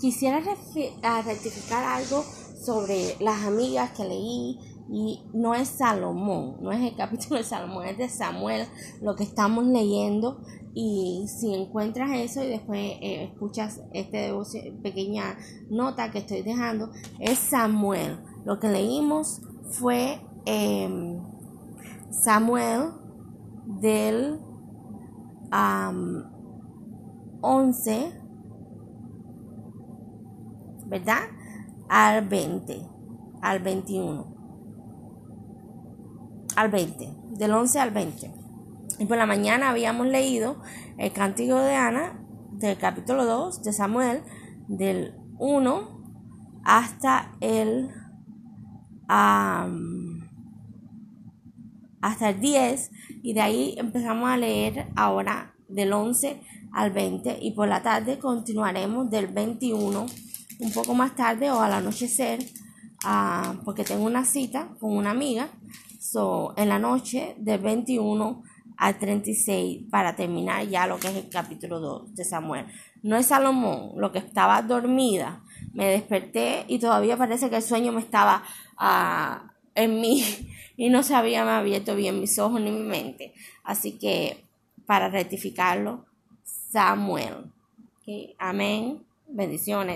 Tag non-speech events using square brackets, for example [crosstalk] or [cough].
quisiera rectificar algo sobre las amigas que leí y no es Salomón, no es el capítulo de Salomón, es de Samuel lo que estamos leyendo y si encuentras eso y después eh, escuchas esta pequeña nota que estoy dejando, es Samuel. Lo que leímos fue em, Samuel del 11, ¿verdad? Al 20, al 21 al 20, del 11 al 20. Y por la mañana habíamos leído el cántico de Ana del capítulo 2 de Samuel, del 1 hasta el hasta el 10 y de ahí empezamos a leer ahora del 11 al 20 y por la tarde continuaremos del 21 un poco más tarde o al anochecer ah, porque tengo una cita con una amiga So, en la noche del 21 al 36 para terminar ya lo que es el capítulo 2 de Samuel. No es Salomón, lo que estaba dormida. Me desperté y todavía parece que el sueño me estaba uh, en mí [laughs] y no se había abierto bien mis ojos ni mi mente. Así que para rectificarlo, Samuel. Amén. Bendiciones.